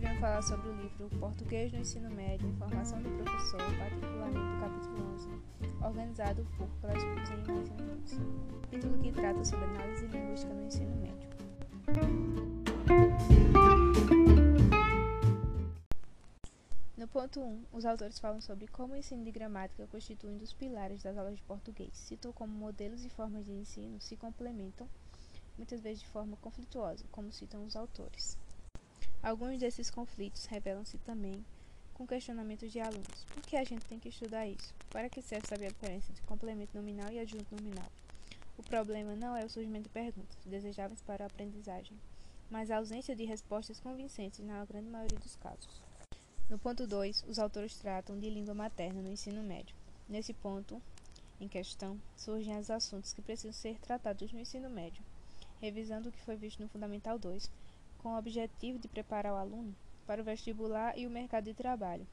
fala sobre o livro Português no Ensino Médio e Formação do Professor, particularmente do capítulo 11, organizado por Clássicos em Ensinamentos, título que trata sobre análise linguística no ensino médio. No ponto 1, os autores falam sobre como o ensino de gramática constitui um dos pilares das aulas de português. Citam como modelos e formas de ensino se complementam, muitas vezes de forma conflituosa, como citam os autores. Alguns desses conflitos revelam-se também com questionamentos de alunos. Por que a gente tem que estudar isso? Para que serve saber a diferença entre complemento nominal e adjunto nominal? O problema não é o surgimento de perguntas desejáveis para a aprendizagem, mas a ausência de respostas convincentes na grande maioria dos casos. No ponto 2, os autores tratam de língua materna no ensino médio. Nesse ponto em questão, surgem os assuntos que precisam ser tratados no ensino médio, revisando o que foi visto no Fundamental 2, com o objetivo de preparar o aluno para o vestibular e o mercado de trabalho.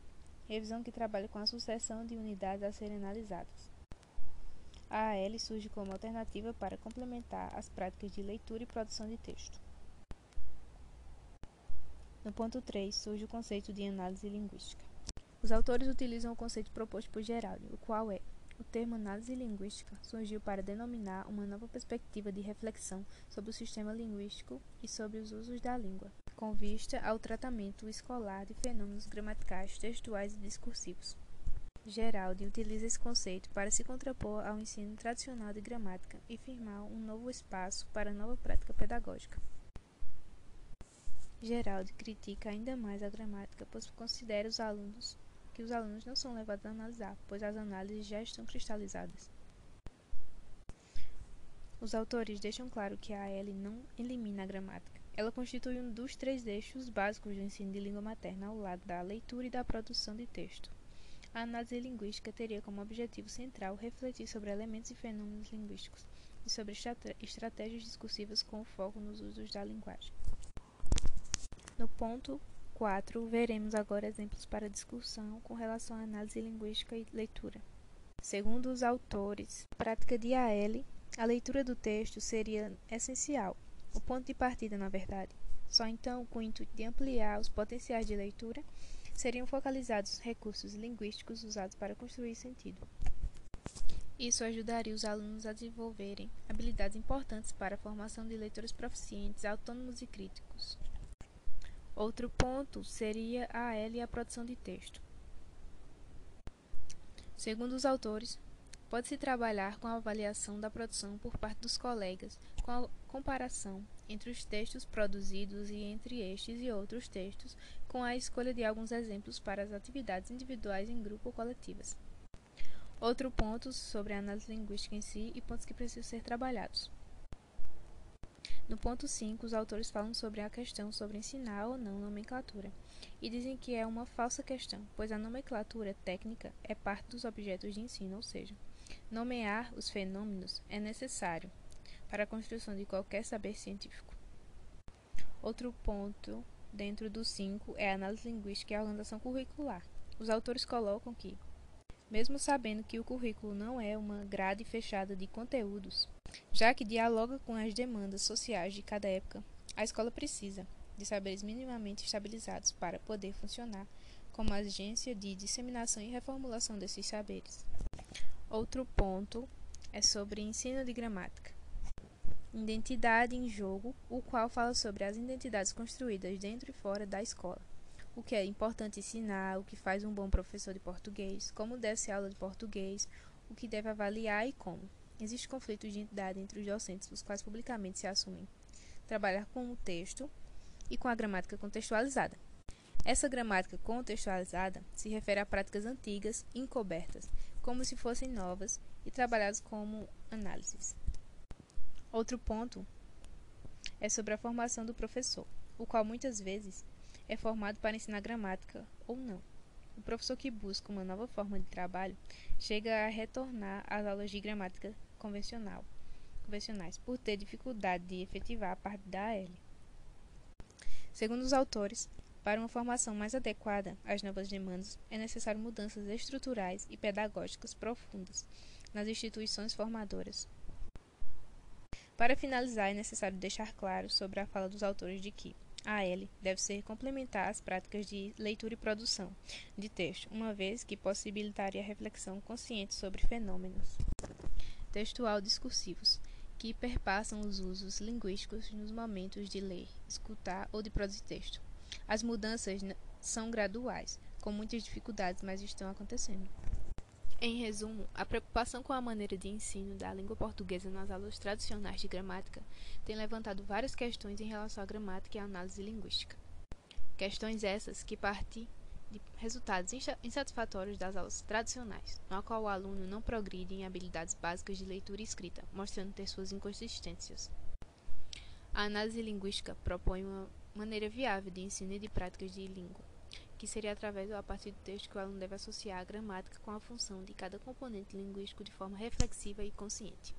Revisão que trabalha com a sucessão de unidades a serem analisadas. A AL surge como alternativa para complementar as práticas de leitura e produção de texto. No ponto 3, surge o conceito de análise linguística. Os autores utilizam o conceito proposto por Geraldo, o qual é o termo análise linguística surgiu para denominar uma nova perspectiva de reflexão sobre o sistema linguístico e sobre os usos da língua, com vista ao tratamento escolar de fenômenos gramaticais, textuais e discursivos. Geraldi utiliza esse conceito para se contrapor ao ensino tradicional de gramática e firmar um novo espaço para nova prática pedagógica. Geraldi critica ainda mais a gramática, pois considera os alunos que os alunos não são levados a analisar, pois as análises já estão cristalizadas. Os autores deixam claro que a AL não elimina a gramática. Ela constitui um dos três eixos básicos do ensino de língua materna ao lado da leitura e da produção de texto. A análise linguística teria como objetivo central refletir sobre elementos e fenômenos linguísticos e sobre estratégias discursivas com foco nos usos da linguagem. No ponto 4, veremos agora exemplos para discussão com relação à análise linguística e leitura. Segundo os autores, prática de AL, a leitura do texto seria essencial, o ponto de partida, na verdade. Só então, com o intuito de ampliar os potenciais de leitura, seriam focalizados os recursos linguísticos usados para construir sentido. Isso ajudaria os alunos a desenvolverem habilidades importantes para a formação de leitores proficientes, autônomos e críticos. Outro ponto seria a AL e a produção de texto. Segundo os autores, pode-se trabalhar com a avaliação da produção por parte dos colegas, com a comparação entre os textos produzidos e entre estes e outros textos, com a escolha de alguns exemplos para as atividades individuais em grupo ou coletivas. Outro ponto sobre a análise linguística em si e pontos que precisam ser trabalhados. No ponto 5, os autores falam sobre a questão sobre ensinar ou não nomenclatura, e dizem que é uma falsa questão, pois a nomenclatura técnica é parte dos objetos de ensino, ou seja, nomear os fenômenos é necessário para a construção de qualquer saber científico. Outro ponto dentro do 5 é a análise linguística e a organização curricular. Os autores colocam que, mesmo sabendo que o currículo não é uma grade fechada de conteúdos, já que dialoga com as demandas sociais de cada época, a escola precisa de saberes minimamente estabilizados para poder funcionar como agência de disseminação e reformulação desses saberes. Outro ponto é sobre ensino de gramática. Identidade em jogo, o qual fala sobre as identidades construídas dentro e fora da escola. O que é importante ensinar, o que faz um bom professor de português, como deve ser aula de português, o que deve avaliar e como. Existe conflito de identidade entre os docentes, os quais publicamente se assumem trabalhar com o texto e com a gramática contextualizada. Essa gramática contextualizada se refere a práticas antigas, encobertas, como se fossem novas e trabalhadas como análises. Outro ponto é sobre a formação do professor, o qual muitas vezes é formado para ensinar gramática ou não. O professor que busca uma nova forma de trabalho chega a retornar às aulas de gramática convencional, convencionais por ter dificuldade de efetivar a parte da AL. Segundo os autores, para uma formação mais adequada às novas demandas, é necessário mudanças estruturais e pedagógicas profundas nas instituições formadoras. Para finalizar, é necessário deixar claro sobre a fala dos autores de que A L deve ser complementar às práticas de leitura e produção de texto, uma vez que possibilitaria reflexão consciente sobre fenômenos textual discursivos que perpassam os usos linguísticos nos momentos de ler, escutar ou de produzir texto. As mudanças são graduais, com muitas dificuldades, mas estão acontecendo. Em resumo, a preocupação com a maneira de ensino da língua portuguesa nas aulas tradicionais de gramática tem levantado várias questões em relação à gramática e à análise linguística. Questões essas que partem de resultados insatisfatórios das aulas tradicionais, no qual o aluno não progride em habilidades básicas de leitura e escrita, mostrando ter suas inconsistências. A análise linguística propõe uma maneira viável de ensino e de práticas de língua que seria através ou a partir do texto que o aluno deve associar a gramática com a função de cada componente linguístico de forma reflexiva e consciente.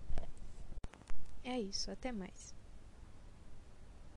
É isso, até mais.